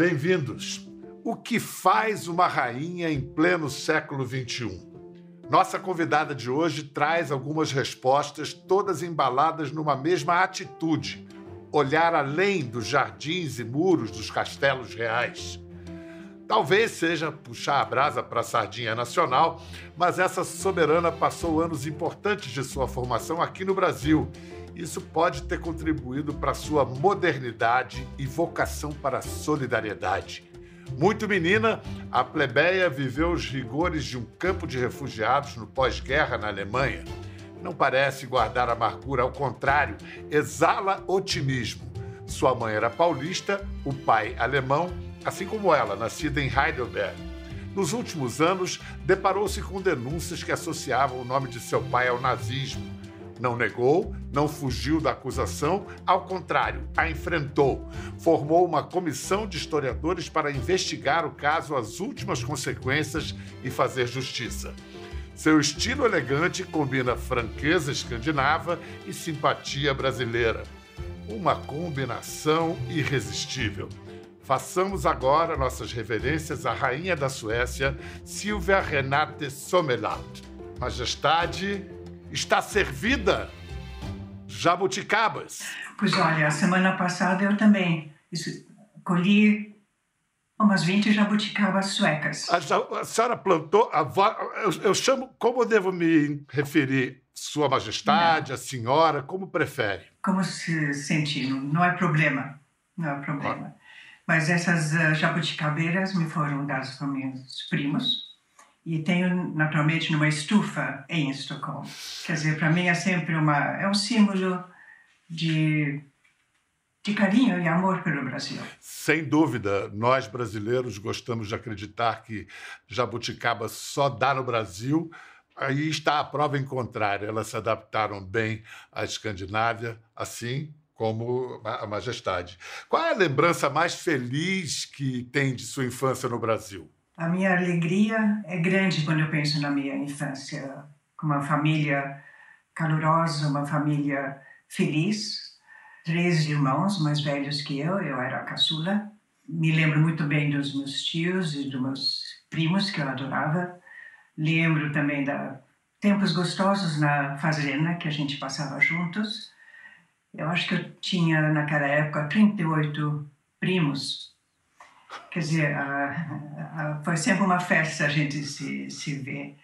bem-vindos. O que faz uma rainha em pleno século XXI? Nossa convidada de hoje traz algumas respostas, todas embaladas numa mesma atitude: olhar além dos jardins e muros dos castelos reais. Talvez seja puxar a brasa para a sardinha nacional, mas essa soberana passou anos importantes de sua formação aqui no Brasil. Isso pode ter contribuído para sua modernidade e vocação para a solidariedade. Muito menina, a plebeia viveu os rigores de um campo de refugiados no pós-guerra na Alemanha. Não parece guardar amargura, ao contrário, exala otimismo. Sua mãe era paulista, o pai alemão assim como ela, nascida em Heidelberg. Nos últimos anos, deparou-se com denúncias que associavam o nome de seu pai ao nazismo. Não negou, não fugiu da acusação, ao contrário, a enfrentou. Formou uma comissão de historiadores para investigar o caso, as últimas consequências e fazer justiça. Seu estilo elegante combina franqueza escandinava e simpatia brasileira. Uma combinação irresistível. Façamos agora nossas reverências à Rainha da Suécia, Silvia Renate Sommerlath. Majestade, está servida jabuticabas. Pois olha, a semana passada eu também colhi umas 20 jabuticabas suecas. A, a senhora plantou, a eu, eu, chamo, como eu devo me referir? Sua Majestade, não. a senhora, como prefere? Como se sentir, não, é problema. Não é problema. Mas essas uh, jabuticabeiras me foram dadas por meus primos e tenho naturalmente numa estufa em Estocolmo. Quer dizer, para mim é sempre uma é um símbolo de de carinho e amor pelo Brasil. Sem dúvida, nós brasileiros gostamos de acreditar que jabuticaba só dá no Brasil. Aí está a prova em contrário. Elas se adaptaram bem à Escandinávia, assim como a Majestade. Qual é a lembrança mais feliz que tem de sua infância no Brasil? A minha alegria é grande quando eu penso na minha infância, com uma família calorosa, uma família feliz, três irmãos mais velhos que eu, eu era a caçula. Me lembro muito bem dos meus tios e dos meus primos que eu adorava. Lembro também da tempos gostosos na fazenda que a gente passava juntos eu acho que eu tinha, naquela época, 38 primos. Quer dizer, foi sempre uma festa a gente se, se ver.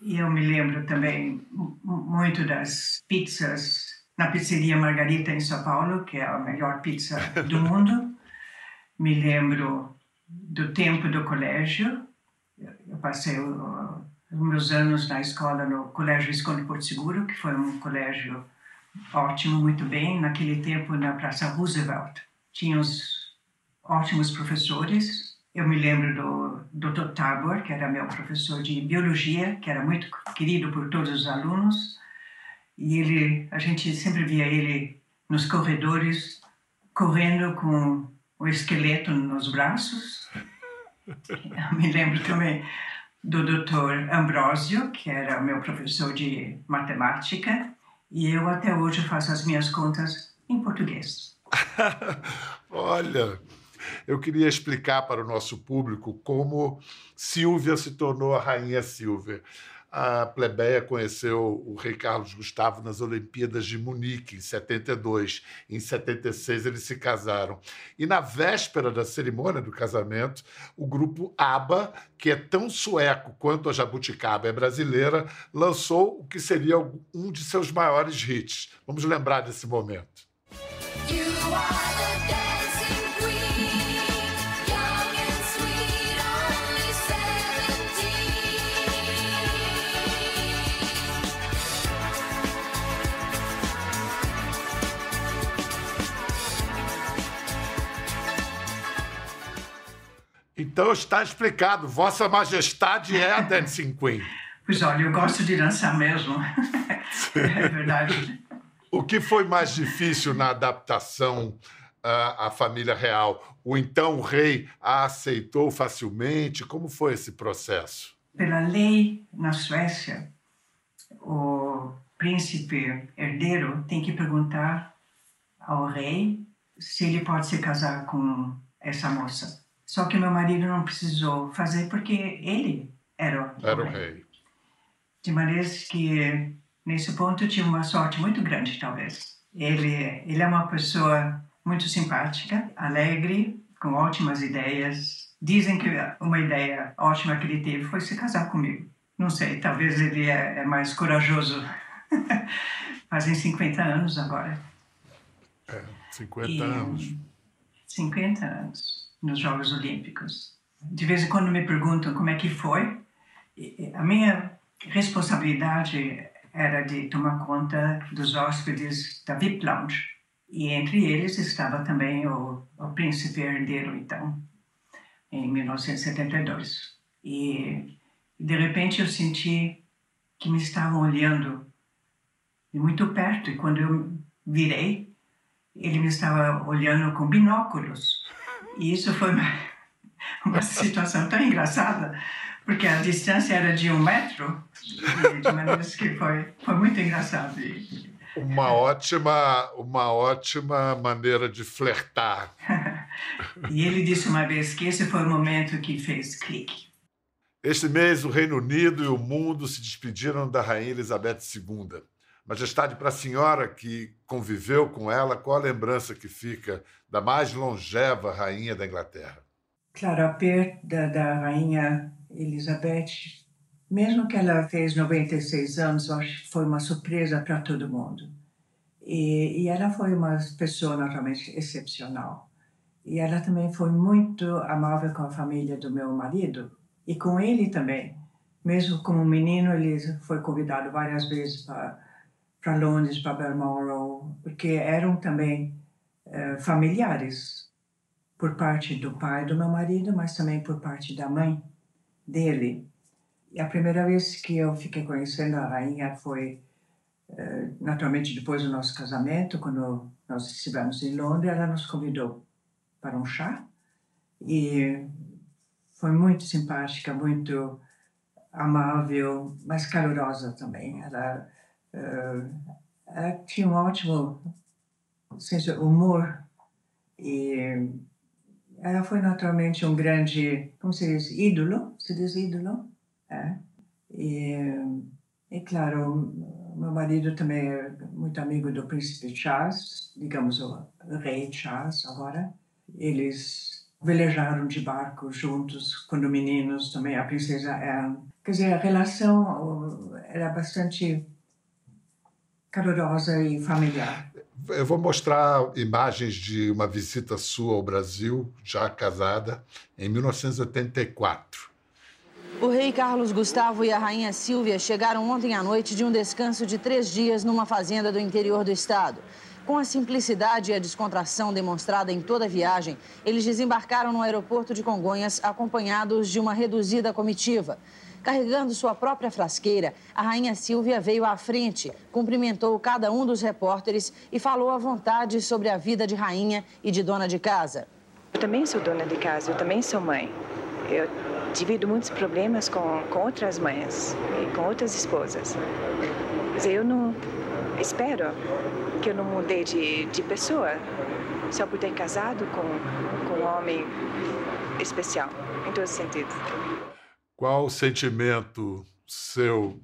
E eu me lembro também muito das pizzas na pizzeria Margarita em São Paulo, que é a melhor pizza do mundo. Me lembro do tempo do colégio. Eu passei os meus anos na escola no Colégio Visconde Porto Seguro, que foi um colégio ótimo, muito bem. Naquele tempo, na Praça Roosevelt, tínhamos ótimos professores. Eu me lembro do Dr. Tabor, que era meu professor de biologia, que era muito querido por todos os alunos. E ele, a gente sempre via ele nos corredores, correndo com o esqueleto nos braços. Eu me lembro também do Dr. Ambrosio, que era meu professor de matemática, e eu até hoje faço as minhas contas em português. Olha, eu queria explicar para o nosso público como Silvia se tornou a Rainha Silvia a plebeia conheceu o rei Carlos Gustavo nas Olimpíadas de Munique, em 72. Em 76, eles se casaram. E na véspera da cerimônia do casamento, o grupo ABBA, que é tão sueco quanto a jabuticaba é brasileira, lançou o que seria um de seus maiores hits. Vamos lembrar desse momento. You are Então está explicado. Vossa Majestade é a Dancing Queen. Pois olha, eu gosto de dançar mesmo. é verdade. O que foi mais difícil na adaptação à, à família real? O então rei a aceitou facilmente? Como foi esse processo? Pela lei na Suécia, o príncipe herdeiro tem que perguntar ao rei se ele pode se casar com essa moça. Só que meu marido não precisou fazer porque ele era o, era o rei. De maneira que, nesse ponto, eu tive uma sorte muito grande, talvez. Ele, ele é uma pessoa muito simpática, alegre, com ótimas ideias. Dizem que uma ideia ótima que ele teve foi se casar comigo. Não sei, talvez ele é, é mais corajoso. Fazem 50 anos agora. É, 50 e, anos. 50 anos nos Jogos Olímpicos. De vez em quando me perguntam como é que foi. A minha responsabilidade era de tomar conta dos hóspedes da VIP Lounge. E entre eles estava também o, o príncipe herdeiro, então, em 1972. E, de repente, eu senti que me estavam olhando de muito perto. E quando eu virei, ele me estava olhando com binóculos. E isso foi uma, uma situação tão engraçada, porque a distância era de um metro, de maneira que foi, foi muito engraçado. E, uma ótima, uma ótima maneira de flertar. e ele disse uma vez que esse foi o momento que fez clique. Este mês, o Reino Unido e o mundo se despediram da Rainha Elizabeth II. Majestade, para a senhora que conviveu com ela, qual a lembrança que fica da mais longeva rainha da Inglaterra? Claro, a perda da rainha Elizabeth mesmo que ela fez 96 anos, acho que foi uma surpresa para todo mundo. E, e, ela foi uma pessoa naturalmente excepcional. E ela também foi muito amável com a família do meu marido e com ele também. Mesmo como menino, ele foi convidado várias vezes para para Londres, para Balmoral, porque eram também uh, familiares por parte do pai do meu marido, mas também por parte da mãe dele. E a primeira vez que eu fiquei conhecendo a rainha foi, uh, naturalmente, depois do nosso casamento, quando nós estivemos em Londres, ela nos convidou para um chá e foi muito simpática, muito amável, mas calorosa também. Ela, ela tinha um ótimo senso de humor e ela foi naturalmente um grande, como se diz, ídolo, se diz ídolo? É. E, e, claro, meu marido também é muito amigo do príncipe Charles, digamos o rei Charles agora. Eles velejaram de barco juntos quando meninos, também a princesa Anne. Quer dizer, a relação era bastante calorosa e familiar. Eu vou mostrar imagens de uma visita sua ao Brasil, já casada, em 1984. O rei Carlos Gustavo e a rainha Silvia chegaram ontem à noite de um descanso de três dias numa fazenda do interior do estado. Com a simplicidade e a descontração demonstrada em toda a viagem, eles desembarcaram no aeroporto de Congonhas acompanhados de uma reduzida comitiva. Carregando sua própria frasqueira, a rainha Silvia veio à frente, cumprimentou cada um dos repórteres e falou à vontade sobre a vida de rainha e de dona de casa. Eu também sou dona de casa, eu também sou mãe. Eu divido muitos problemas com, com outras mães e com outras esposas. Mas eu não espero que eu não mudei de, de pessoa só por ter casado com, com um homem especial, em todos os sentidos. Qual o sentimento seu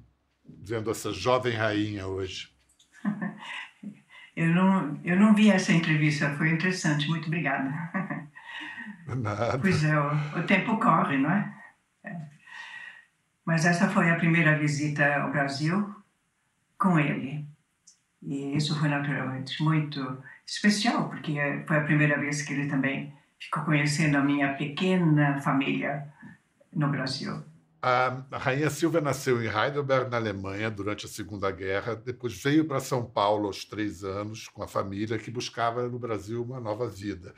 vendo essa jovem rainha hoje? eu não, eu não vi essa entrevista, foi interessante, muito obrigada. Nada. Pois é, o, o tempo corre, não é? é? Mas essa foi a primeira visita ao Brasil com ele. E isso foi naturalmente muito especial, porque foi a primeira vez que ele também ficou conhecendo a minha pequena família no Brasil. A Rainha Silvia nasceu em Heidelberg, na Alemanha, durante a Segunda Guerra. Depois veio para São Paulo aos três anos com a família que buscava no Brasil uma nova vida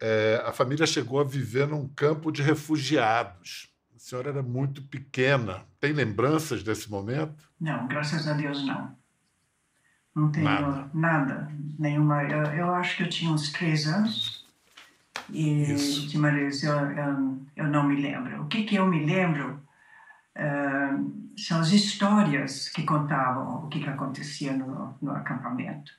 é, a família chegou a viver num campo de refugiados. A senhora era muito pequena. Tem lembranças desse momento? Não, graças a Deus não. Não tenho nada, nada nenhuma. Eu, eu, acho que eu tinha uns três anos e Isso. de maneira eu, eu, eu, não me lembro. O que, que eu me lembro uh, são as histórias que contavam o que, que acontecia no, no acampamento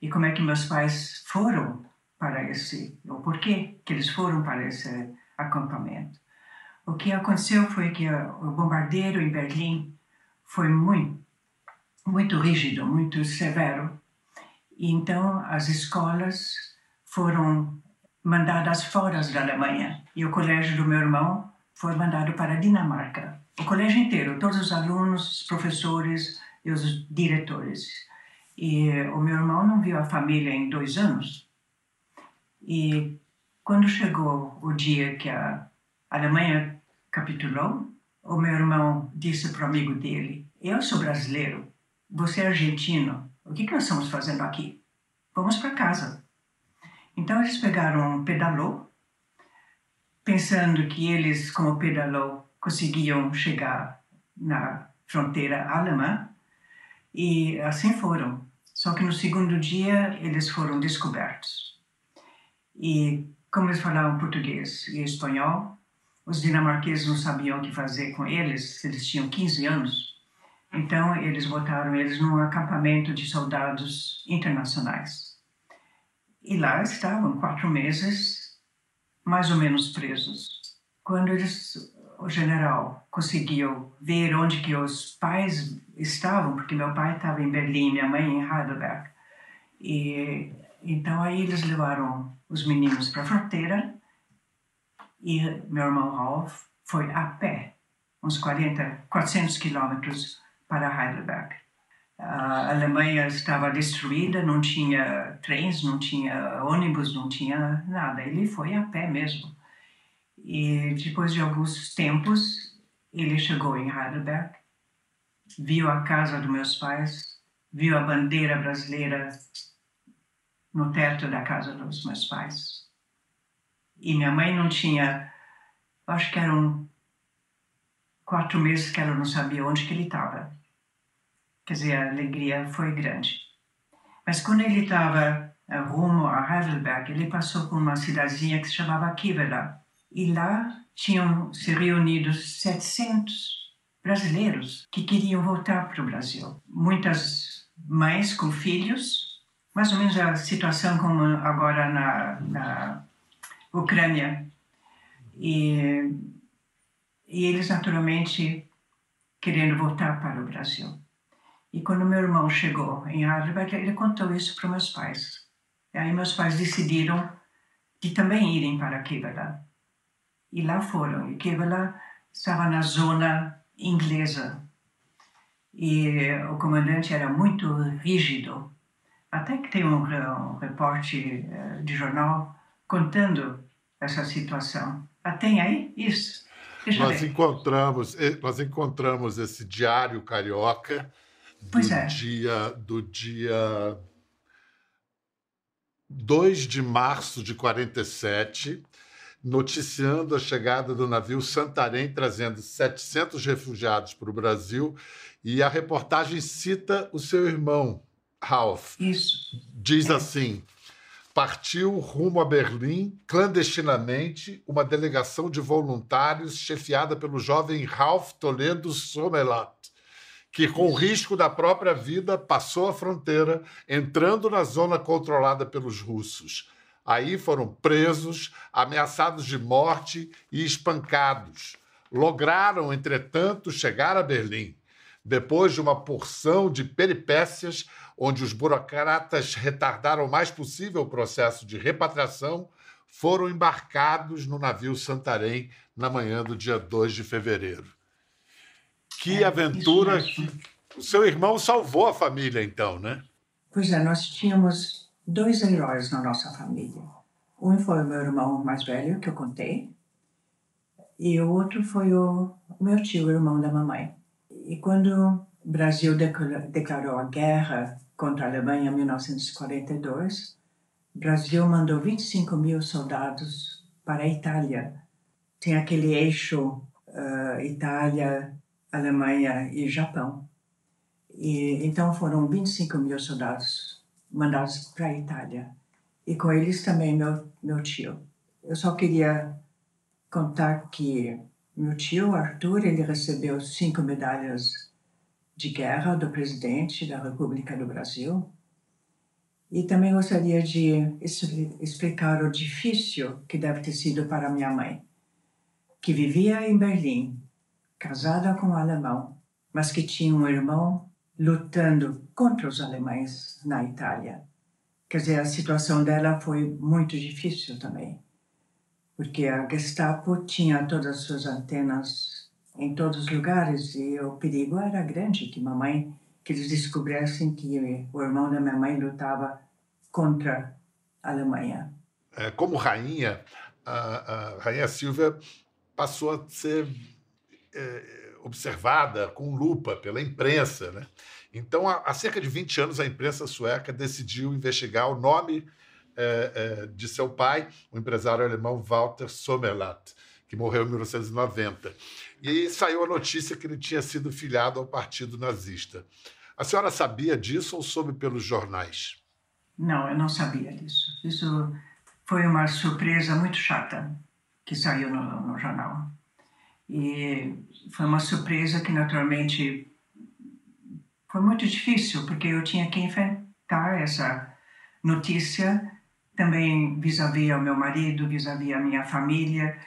e como é que meus pais foram para esse, o porquê que eles foram para esse acampamento. O que aconteceu foi que o bombardeio em Berlim foi muito, muito rígido, muito severo. E então as escolas foram mandadas fora da Alemanha e o colégio do meu irmão foi mandado para a Dinamarca. O colégio inteiro, todos os alunos, os professores e os diretores. E o meu irmão não viu a família em dois anos. E quando chegou o dia que a Alemanha capitulou, o meu irmão disse para o amigo dele: Eu sou brasileiro, você é argentino, o que, que nós estamos fazendo aqui? Vamos para casa. Então eles pegaram um pedalô, pensando que eles, com o pedalô, conseguiam chegar na fronteira alemã, e assim foram. Só que no segundo dia eles foram descobertos. E como eles falavam português e espanhol, os dinamarqueses não sabiam o que fazer com eles, eles tinham 15 anos. Então, eles botaram eles num acampamento de soldados internacionais. E lá estavam quatro meses, mais ou menos presos. Quando eles, o general conseguiu ver onde que os pais estavam, porque meu pai estava em Berlim, minha mãe em Heidelberg, e então aí eles levaram os meninos para a fronteira e meu irmão Ralph foi a pé, uns 40, 400 quilômetros para Heidelberg. A Alemanha estava destruída, não tinha trens, não tinha ônibus, não tinha nada. Ele foi a pé mesmo. E depois de alguns tempos, ele chegou em Heidelberg, viu a casa dos meus pais, viu a bandeira brasileira no teto da casa dos meus pais. E minha mãe não tinha, acho que eram quatro meses que ela não sabia onde que ele estava. Quer dizer, a alegria foi grande. Mas quando ele estava eh, rumo a Heidelberg, ele passou por uma cidadezinha que se chamava Kivela. E lá tinham se reunido 700 brasileiros que queriam voltar para o Brasil. Muitas mães com filhos, mais ou menos a situação como agora na, na Ucrânia. E, e eles, naturalmente, querendo voltar para o Brasil. E quando meu irmão chegou em Heidelberg, ele contou isso para meus pais. E aí meus pais decidiram de também irem para Kevela. E lá foram. E Kevela estava na zona inglesa. E o comandante era muito rígido. Até que tem um, um reporte eh, de jornal contando essa situação. Ah, tem aí isso? Deixa nós encontramos, eh, nós encontramos esse diário carioca do é. dia do dia 2 de março de 47, noticiando a chegada do navio Santarém trazendo 700 refugiados para o Brasil, e a reportagem cita o seu irmão, Ralph. Isso. Diz é. assim: partiu rumo a Berlim, clandestinamente, uma delegação de voluntários chefiada pelo jovem Ralph Toledo Somelat, que, com risco da própria vida, passou a fronteira, entrando na zona controlada pelos russos. Aí foram presos, ameaçados de morte e espancados. Lograram, entretanto, chegar a Berlim. Depois de uma porção de peripécias, onde os burocratas retardaram o mais possível o processo de repatriação, foram embarcados no navio Santarém na manhã do dia 2 de fevereiro. Que é, aventura! Que... O seu irmão salvou a família, então, né? Pois é, nós tínhamos dois heróis na nossa família. Um foi o meu irmão mais velho, que eu contei, e o outro foi o meu tio, o irmão da mamãe. E quando o Brasil declarou a guerra contra a Alemanha em 1942, o Brasil mandou 25 mil soldados para a Itália. Tem aquele eixo uh, Itália, Alemanha e Japão. E, então foram 25 mil soldados mandados para a Itália. E com eles também meu, meu tio. Eu só queria contar que meu tio Arthur, ele recebeu cinco medalhas de guerra do presidente da República do Brasil. E também gostaria de explicar o difícil que deve ter sido para minha mãe. que vivia em Berlim, casada com um alemão, mas que tinha um irmão lutando contra os alemães na Itália. Quer dizer, a situação dela foi muito difícil também, porque a Gestapo tinha todas as suas antenas em todos os lugares e o perigo era grande que mamãe que eles descobrissem que o irmão da minha mãe lutava contra a Alemanha. É, como rainha, a, a rainha Silvia passou a ser é, observada com lupa pela imprensa. Né? Então, há, há, cerca de 20 anos, a imprensa sueca decidiu investigar o nome é, de seu pai, o empresário alemão Walter Sommerlath, que morreu em 1990. E saiu a notícia que ele tinha sido filiado ao partido nazista. A senhora sabia disso ou soube pelos jornais? Não, eu não sabia disso. Isso foi uma surpresa muito chata que saiu no, no jornal. E foi uma surpresa que, naturalmente, foi muito difícil, porque eu tinha que enfrentar essa notícia também vis-à-vis -vis ao meu marido, vis-à-vis -vis a minha família,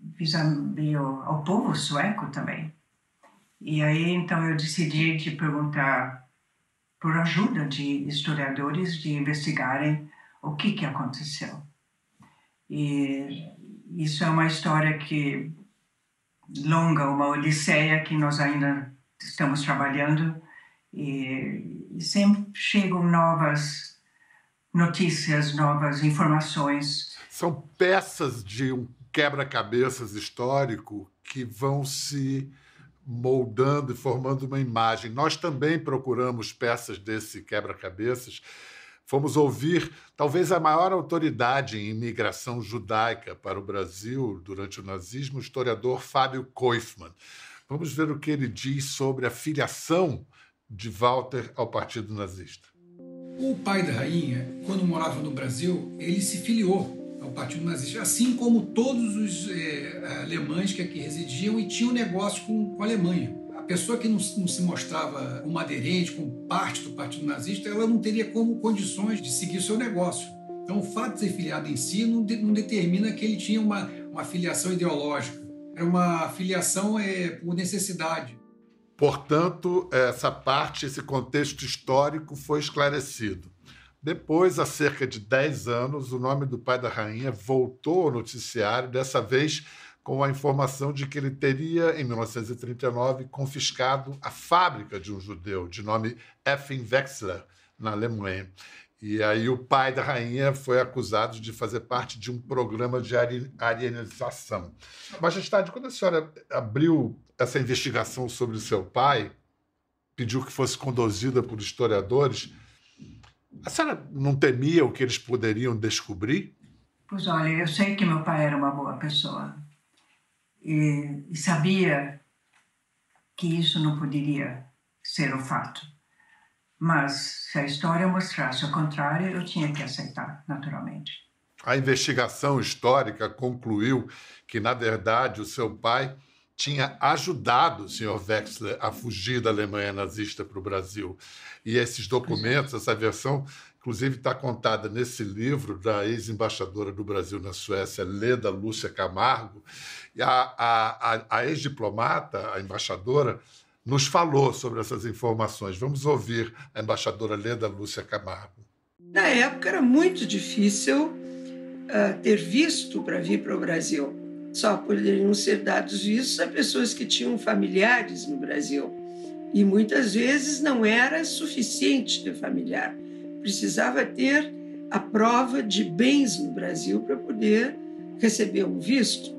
vis-à-vis ao, ao povo sueco também. E aí, então, eu decidi de perguntar por ajuda de historiadores de investigarem o que que aconteceu. E isso é uma história que longa, uma odisseia que nós ainda estamos trabalhando e, e sempre chegam novas notícias, novas informações. São peças de um quebra-cabeças histórico que vão se moldando e formando uma imagem. Nós também procuramos peças desse quebra-cabeças. Fomos ouvir talvez a maior autoridade em imigração judaica para o Brasil durante o nazismo, o historiador Fábio Koifman. Vamos ver o que ele diz sobre a filiação de Walter ao Partido Nazista. O pai da rainha, quando morava no Brasil, ele se filiou ao Partido Nazista, assim como todos os é, alemães que aqui residiam e tinham negócio com, com a Alemanha. Pessoa que não, não, se mostrava como aderente, como parte do Partido Nazista, ela não teria como condições de seguir seu negócio. Então, o fato de ser filiado em si não, de, não determina que ele tinha uma, uma filiação ideológica. Era uma filiação é, por necessidade. Portanto, essa parte, esse contexto histórico foi esclarecido. Depois, há cerca de 10 anos, o nome do pai da rainha voltou ao noticiário, dessa vez com a informação de que ele teria, em 1939, confiscado a fábrica de um judeu de nome Effin Wexler, na Alemanha. E aí o pai da rainha foi acusado de fazer parte de um programa de arianização. Majestade, quando a senhora abriu essa investigação sobre o seu pai, pediu que fosse conduzida por historiadores, a senhora não temia o que eles poderiam descobrir? Pois olha, eu sei que meu pai era uma boa pessoa e, e sabia que isso não poderia ser o fato. Mas se a história mostrasse o contrário, eu tinha que aceitar, naturalmente. A investigação histórica concluiu que, na verdade, o seu pai tinha ajudado o Sr. Wexler a fugir da Alemanha nazista para o Brasil. E esses documentos, essa versão, inclusive está contada nesse livro da ex-embaixadora do Brasil na Suécia, Leda Lúcia Camargo. E a, a, a ex-diplomata, a embaixadora, nos falou sobre essas informações. Vamos ouvir a embaixadora Leda Lúcia Camargo. Na época era muito difícil uh, ter visto para vir para o Brasil só poderiam ser dados vistos a pessoas que tinham familiares no Brasil. E muitas vezes não era suficiente ter familiar. Precisava ter a prova de bens no Brasil para poder receber um visto.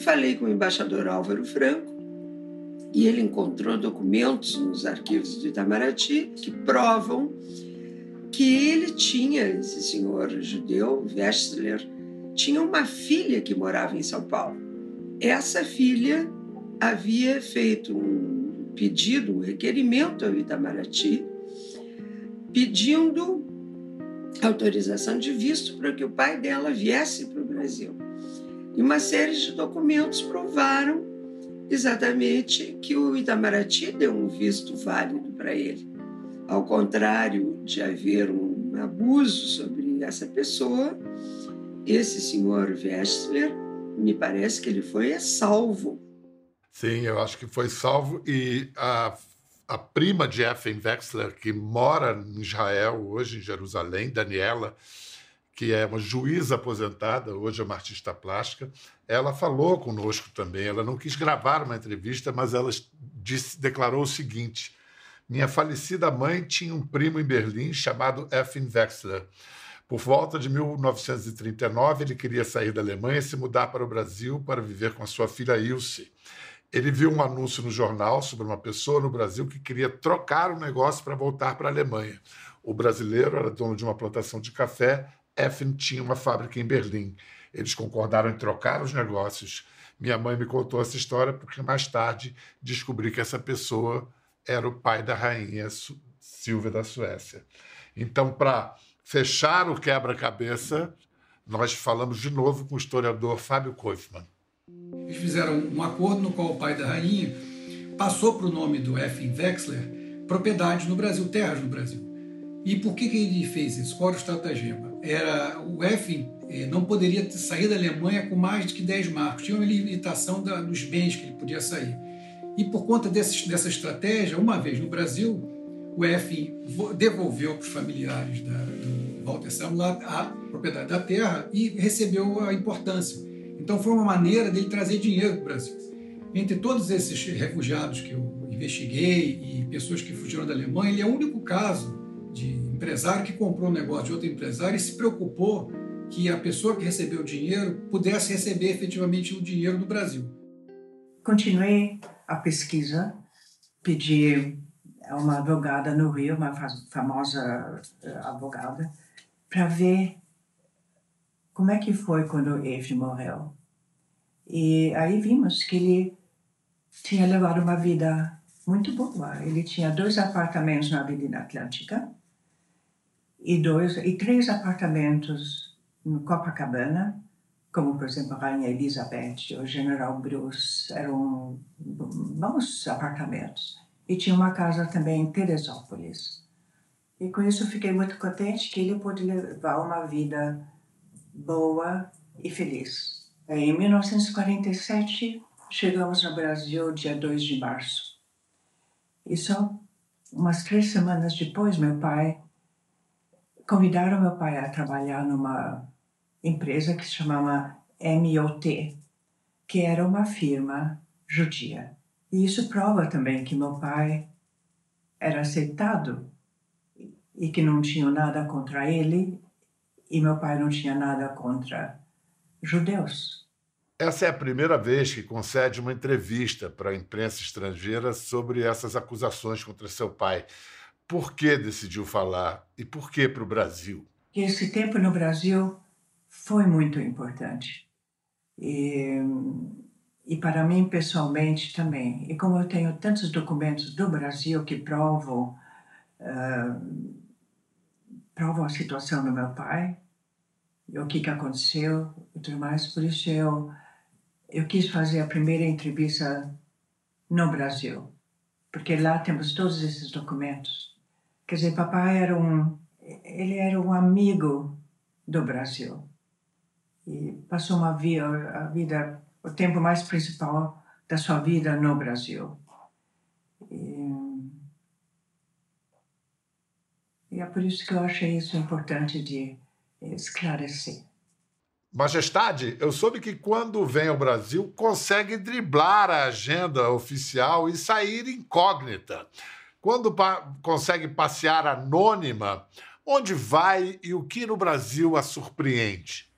Falei com o embaixador Álvaro Franco e ele encontrou documentos nos arquivos do Itamaraty que provam que ele tinha, esse senhor judeu, Westler, tinha uma filha que morava em São Paulo. Essa filha havia feito um pedido, um requerimento ao Itamaraty, pedindo autorização de visto para que o pai dela viesse para o Brasil. E uma série de documentos provaram exatamente que o Itamaraty deu um visto válido para ele. Ao contrário de haver um abuso sobre essa pessoa, esse senhor Westler me parece que ele foi salvo. Sim, eu acho que foi salvo. E a, a prima de Effen Wexler, que mora em Israel hoje, em Jerusalém, Daniela, que é uma juíza aposentada, hoje é uma artista plástica, ela falou conosco também. Ela não quis gravar uma entrevista, mas ela disse, declarou o seguinte: Minha falecida mãe tinha um primo em Berlim chamado Effen Wexler. Por volta de 1939, ele queria sair da Alemanha e se mudar para o Brasil para viver com a sua filha Ilse. Ele viu um anúncio no jornal sobre uma pessoa no Brasil que queria trocar o negócio para voltar para a Alemanha. O brasileiro era dono de uma plantação de café, Effen tinha uma fábrica em Berlim. Eles concordaram em trocar os negócios. Minha mãe me contou essa história porque mais tarde descobri que essa pessoa era o pai da rainha Silvia da Suécia. Então, para fechar o quebra-cabeça, nós falamos de novo com o historiador Fábio Koifman. Eles fizeram um acordo no qual o pai da rainha passou para o nome do Effen Wexler propriedades no Brasil, terras no Brasil. E por que, que ele fez isso? Qual era o estratagema? Era, o Effen eh, não poderia sair da Alemanha com mais de que 10 marcos. Tinha uma limitação da, dos bens que ele podia sair. E por conta desse, dessa estratégia, uma vez no Brasil, o Effen devolveu para os familiares da, do Walter Samlat a propriedade da terra e recebeu a importância. Então foi uma maneira dele trazer dinheiro para o Brasil. Entre todos esses refugiados que eu investiguei e pessoas que fugiram da Alemanha, ele é o único caso de empresário que comprou um negócio de outro empresário e se preocupou que a pessoa que recebeu o dinheiro pudesse receber efetivamente o dinheiro do Brasil. Continuei a pesquisa, pedi a uma advogada no Rio, uma famosa eh, advogada, para ver como é que foi quando Eve morreu. E aí vimos que ele tinha levado uma vida muito boa. Ele tinha dois apartamentos na Avenida Atlântica e dois e três apartamentos no Copacabana, como por exemplo a Rainha Elizabeth o General Bruce, eram bons apartamentos. E tinha uma casa também em Teresópolis. E com isso fiquei muito contente que ele pôde levar uma vida boa e feliz. Em 1947, chegamos no Brasil dia 2 de março. E só umas três semanas depois, meu pai convidaram meu pai a trabalhar numa empresa que se chamava MOT, que era uma firma judia. E isso prova também que meu pai era aceitado e que não tinha nada contra ele e meu pai não tinha nada contra judeus. Essa é a primeira vez que concede uma entrevista para a imprensa estrangeira sobre essas acusações contra seu pai. Por que decidiu falar e por que para o Brasil? Esse tempo no Brasil foi muito importante. E, e para mim pessoalmente também. E como eu tenho tantos documentos do Brasil que provam uh, provam a situação do meu pai, e o que, que aconteceu e tudo mais. Por isso eu, eu quis fazer a primeira entrevista no Brasil, porque lá temos todos esses documentos. Quer dizer, papai era um, ele era um amigo do Brasil e passou uma vida, a vida, o tempo mais principal da sua vida no Brasil. E, e é por isso que eu achei isso importante de esclarecer. Majestade, eu soube que quando vem ao Brasil consegue driblar a agenda oficial e sair incógnita. Quando pa consegue passear anônima, onde vai e o que no Brasil a surpreende?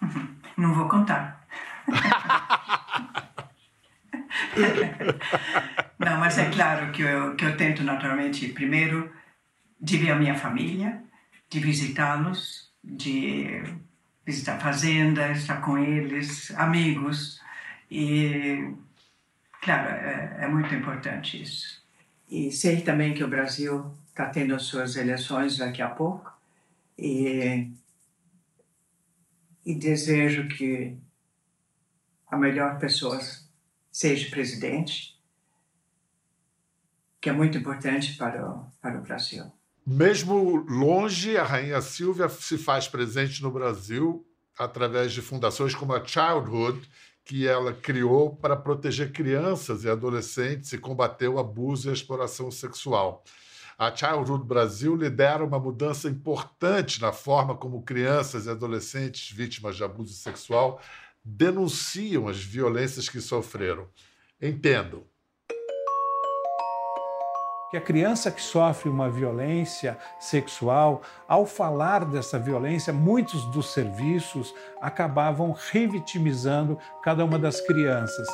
Não vou contar. Não, mas é claro que eu, que eu tento naturalmente, primeiro, de ver a minha família, de visitá-los, de visitar fazenda, estar com eles, amigos. E, claro, é, é muito importante isso. E sei também que o Brasil está tendo as suas eleições daqui a pouco. E, e desejo que a melhor pessoa seja presidente, que é muito importante para o, para o Brasil. Mesmo longe, a rainha Silvia se faz presente no Brasil através de fundações como a Childhood, que ela criou para proteger crianças e adolescentes e combater o abuso e a exploração sexual. A Childhood Brasil lidera uma mudança importante na forma como crianças e adolescentes vítimas de abuso sexual denunciam as violências que sofreram. Entendo, que a criança que sofre uma violência sexual, ao falar dessa violência, muitos dos serviços acabavam revitimizando cada uma das crianças.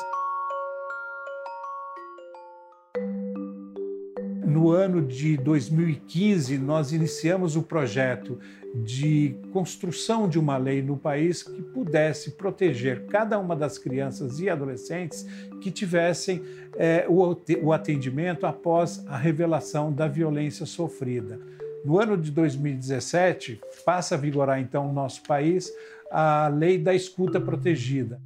No ano de 2015, nós iniciamos o projeto de construção de uma lei no país que pudesse proteger cada uma das crianças e adolescentes que tivessem é, o atendimento após a revelação da violência sofrida. No ano de 2017, passa a vigorar então no nosso país a lei da escuta protegida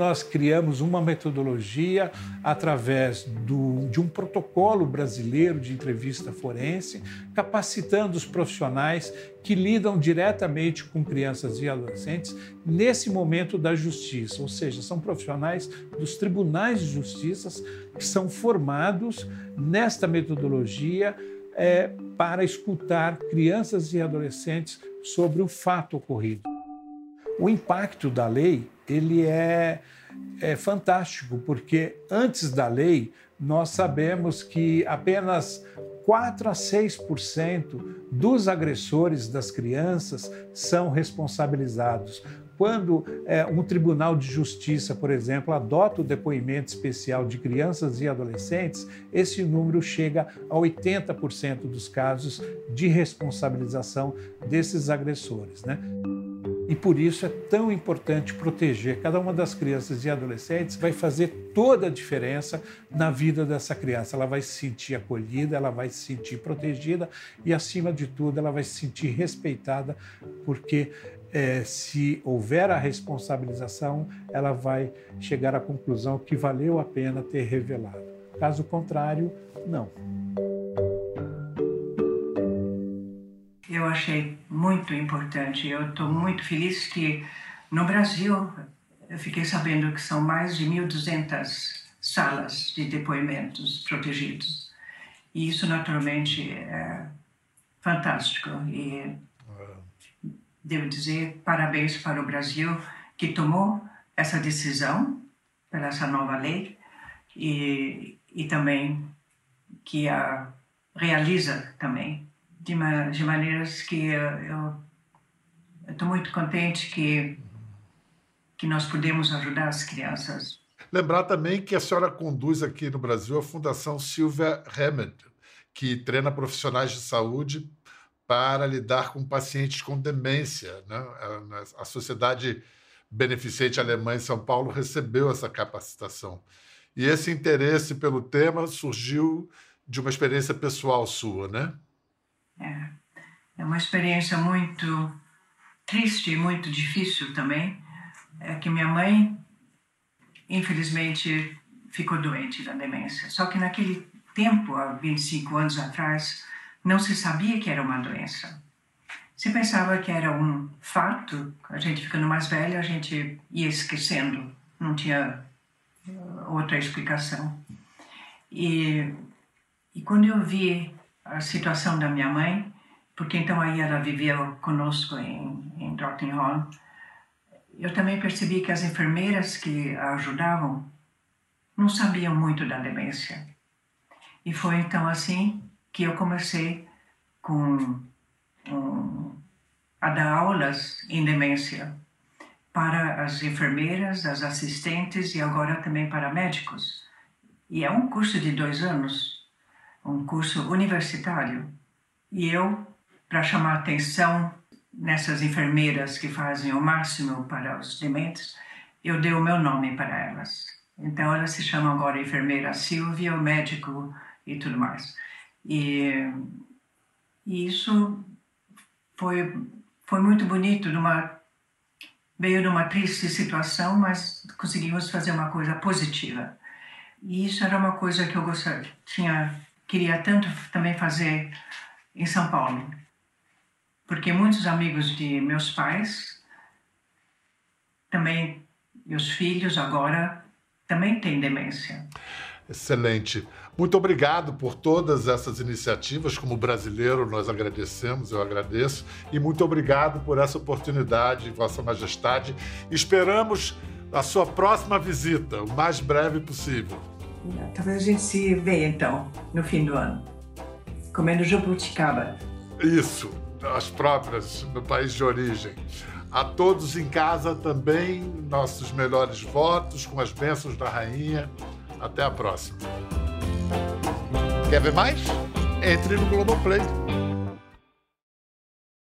nós criamos uma metodologia através do, de um protocolo brasileiro de entrevista forense, capacitando os profissionais que lidam diretamente com crianças e adolescentes nesse momento da justiça, ou seja, são profissionais dos tribunais de justiça que são formados nesta metodologia é, para escutar crianças e adolescentes sobre o fato ocorrido. O impacto da lei ele é, é fantástico, porque antes da lei nós sabemos que apenas 4 a 6% dos agressores das crianças são responsabilizados. Quando é, um tribunal de justiça, por exemplo, adota o depoimento especial de crianças e adolescentes, esse número chega a 80% dos casos de responsabilização desses agressores. Né? E por isso é tão importante proteger cada uma das crianças e adolescentes, vai fazer toda a diferença na vida dessa criança. Ela vai se sentir acolhida, ela vai se sentir protegida e, acima de tudo, ela vai se sentir respeitada, porque é, se houver a responsabilização, ela vai chegar à conclusão que valeu a pena ter revelado. Caso contrário, não. Eu achei muito importante. Eu estou muito feliz que no Brasil eu fiquei sabendo que são mais de 1.200 salas de depoimentos protegidos. E isso, naturalmente, é fantástico. E devo dizer parabéns para o Brasil que tomou essa decisão pela essa nova lei e, e também que a realiza também de, de maneiras que eu estou muito contente que, que nós podemos ajudar as crianças. Lembrar também que a senhora conduz aqui no Brasil a Fundação Silvia Hammond, que treina profissionais de saúde para lidar com pacientes com demência. Né? A, a Sociedade Beneficente Alemã em São Paulo recebeu essa capacitação. E esse interesse pelo tema surgiu de uma experiência pessoal sua, né? É, é uma experiência muito triste e muito difícil também. É que minha mãe, infelizmente, ficou doente da demência. Só que naquele tempo, há 25 anos atrás, não se sabia que era uma doença. Se pensava que era um fato, a gente ficando mais velha, a gente ia esquecendo, não tinha uh, outra explicação. E, e quando eu vi a situação da minha mãe, porque então aí ela vivia conosco em, em Hall. Eu também percebi que as enfermeiras que a ajudavam não sabiam muito da demência. E foi então assim que eu comecei com um, a dar aulas em demência para as enfermeiras, as assistentes e agora também para médicos. E é um curso de dois anos um curso universitário. E eu, para chamar atenção nessas enfermeiras que fazem o máximo para os dementes, eu dei o meu nome para elas. Então elas se chamam agora enfermeira Silvia, o médico e tudo mais. E, e isso foi foi muito bonito, numa veio de uma triste situação, mas conseguimos fazer uma coisa positiva. E isso era uma coisa que eu gostaria, tinha queria tanto também fazer em São Paulo. porque muitos amigos de meus pais também, os filhos agora, também têm demência. Excelente. Muito obrigado por todas essas iniciativas. Como brasileiro, nós agradecemos, eu agradeço. E muito obrigado por essa oportunidade, Vossa Majestade. Esperamos a sua próxima visita, o mais breve possível. Talvez a gente se veja, então, no fim do ano, comendo jabuticaba. Isso, as próprias, no país de origem. A todos em casa também, nossos melhores votos, com as bênçãos da rainha. Até a próxima. Quer ver mais? Entre no Globoplay.